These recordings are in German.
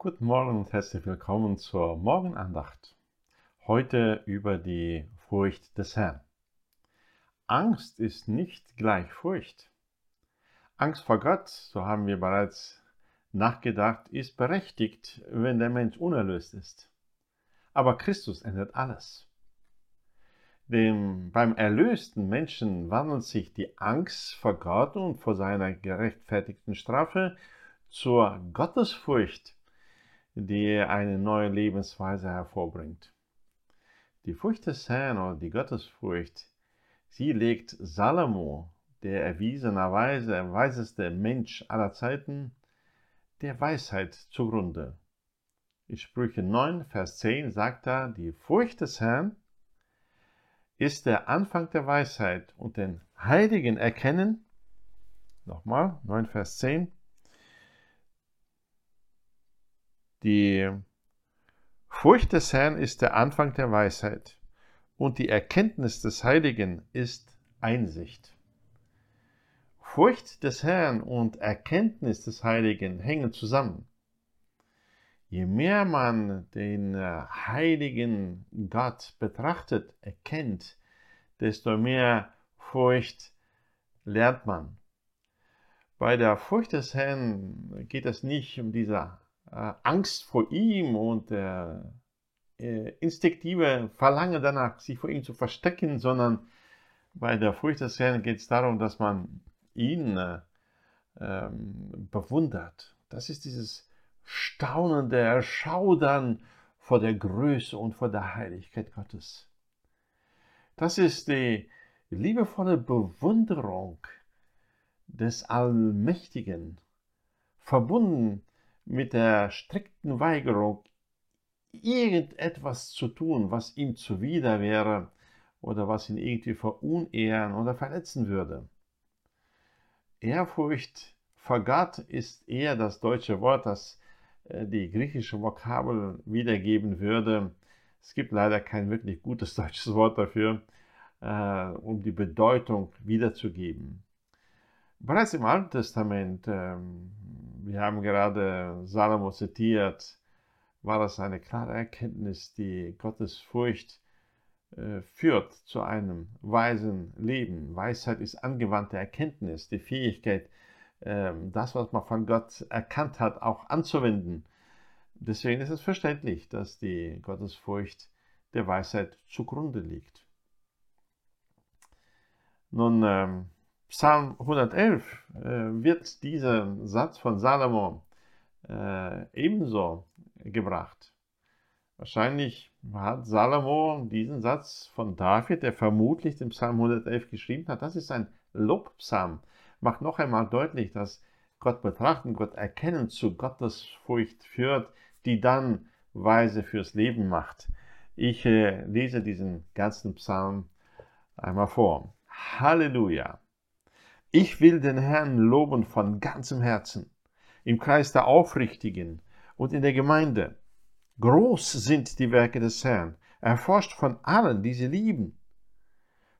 Guten Morgen und herzlich willkommen zur Morgenandacht. Heute über die Furcht des Herrn. Angst ist nicht gleich Furcht. Angst vor Gott, so haben wir bereits nachgedacht, ist berechtigt, wenn der Mensch unerlöst ist. Aber Christus ändert alles. Dem, beim erlösten Menschen wandelt sich die Angst vor Gott und vor seiner gerechtfertigten Strafe zur Gottesfurcht die eine neue Lebensweise hervorbringt. Die Furcht des Herrn oder die Gottesfurcht, sie legt Salomo, der erwiesenerweise weiseste Mensch aller Zeiten, der Weisheit zugrunde. In Sprüche 9, Vers 10 sagt er, die Furcht des Herrn ist der Anfang der Weisheit und den Heiligen erkennen, nochmal, 9, Vers 10, Die Furcht des Herrn ist der Anfang der Weisheit und die Erkenntnis des Heiligen ist Einsicht. Furcht des Herrn und Erkenntnis des Heiligen hängen zusammen. Je mehr man den heiligen Gott betrachtet, erkennt, desto mehr Furcht lernt man. Bei der Furcht des Herrn geht es nicht um diese äh, Angst vor ihm und äh, instinktive Verlangen danach, sich vor ihm zu verstecken, sondern bei der Furcht des Herrn geht es darum, dass man ihn äh, ähm, bewundert. Das ist dieses staunende Erschaudern vor der Größe und vor der Heiligkeit Gottes. Das ist die liebevolle Bewunderung des Allmächtigen, verbunden mit der strikten Weigerung, irgendetwas zu tun, was ihm zuwider wäre oder was ihn irgendwie verunehren oder verletzen würde. Ehrfurcht Gott ist eher das deutsche Wort, das äh, die griechische Vokabel wiedergeben würde. Es gibt leider kein wirklich gutes deutsches Wort dafür, äh, um die Bedeutung wiederzugeben. Bereits im Alten Testament ähm, wir haben gerade Salomo zitiert, war das eine klare Erkenntnis, die Gottes Furcht äh, führt zu einem weisen Leben. Weisheit ist angewandte Erkenntnis, die Fähigkeit, äh, das, was man von Gott erkannt hat, auch anzuwenden. Deswegen ist es verständlich, dass die Gottesfurcht der Weisheit zugrunde liegt. Nun, ähm, Psalm 111 äh, wird dieser Satz von Salomo äh, ebenso gebracht. Wahrscheinlich hat Salomo diesen Satz von David, der vermutlich den Psalm 111 geschrieben hat, das ist ein Lobpsalm, macht noch einmal deutlich, dass Gott betrachten, Gott erkennen zu Gottesfurcht führt, die dann Weise fürs Leben macht. Ich äh, lese diesen ganzen Psalm einmal vor. Halleluja! Ich will den Herrn loben von ganzem Herzen, im Kreis der Aufrichtigen und in der Gemeinde. Groß sind die Werke des Herrn, erforscht von allen, die sie lieben.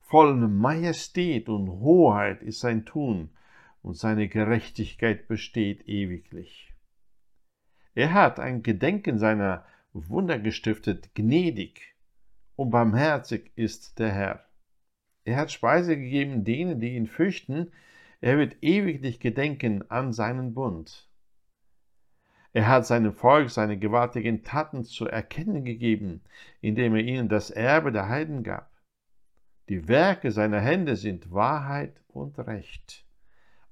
Voll Majestät und Hoheit ist sein Tun, und seine Gerechtigkeit besteht ewiglich. Er hat ein Gedenken seiner Wunder gestiftet, gnädig und barmherzig ist der Herr. Er hat Speise gegeben denen, die ihn fürchten. Er wird ewiglich gedenken an seinen Bund. Er hat seinem Volk seine gewaltigen Taten zu erkennen gegeben, indem er ihnen das Erbe der Heiden gab. Die Werke seiner Hände sind Wahrheit und Recht.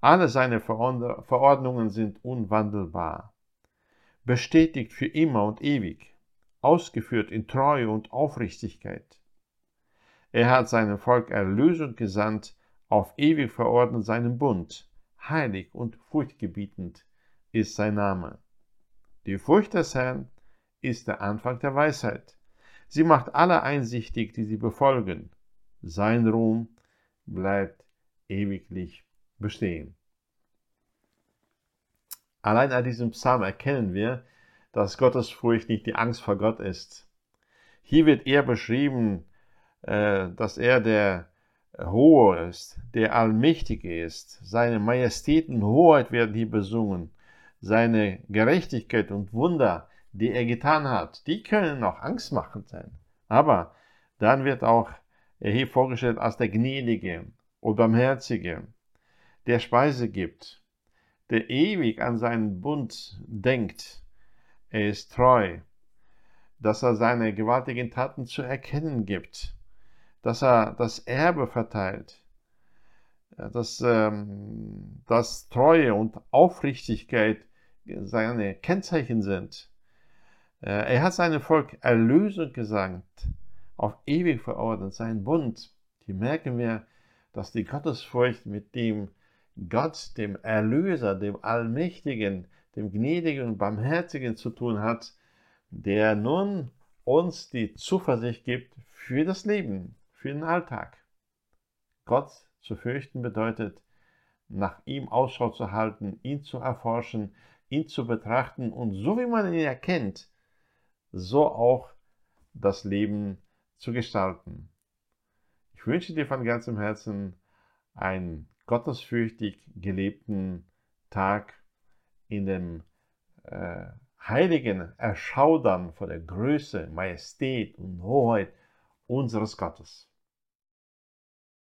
Alle seine Verordnungen sind unwandelbar, bestätigt für immer und ewig, ausgeführt in Treue und Aufrichtigkeit. Er hat seinem Volk Erlösung gesandt, auf ewig verordnet seinen Bund. Heilig und furchtgebietend ist sein Name. Die Furcht des Herrn ist der Anfang der Weisheit. Sie macht alle einsichtig, die sie befolgen. Sein Ruhm bleibt ewiglich bestehen. Allein an diesem Psalm erkennen wir, dass Gottes Furcht nicht die Angst vor Gott ist. Hier wird er beschrieben dass er der Hohe ist, der Allmächtige ist. Seine Majestät und Hoheit werden hier besungen. seine Gerechtigkeit und Wunder, die er getan hat, die können auch angstmachend sein. Aber dann wird auch er hier vorgestellt als der Gnädige und Barmherzige, der Speise gibt, der ewig an seinen Bund denkt. Er ist treu, dass er seine gewaltigen Taten zu erkennen gibt, dass er das Erbe verteilt, dass, ähm, dass Treue und Aufrichtigkeit seine Kennzeichen sind. Äh, er hat seinem Volk Erlösung gesagt, auf ewig verordnet, sein Bund. Hier merken wir, dass die Gottesfurcht mit dem Gott, dem Erlöser, dem Allmächtigen, dem Gnädigen und Barmherzigen zu tun hat, der nun uns die Zuversicht gibt für das Leben, für den Alltag. Gott zu fürchten bedeutet, nach ihm Ausschau zu halten, ihn zu erforschen, ihn zu betrachten und so wie man ihn erkennt, so auch das Leben zu gestalten. Ich wünsche dir von ganzem Herzen einen gottesfürchtig gelebten Tag in dem äh, heiligen Erschaudern vor der Größe, Majestät und Hoheit unseres Gottes.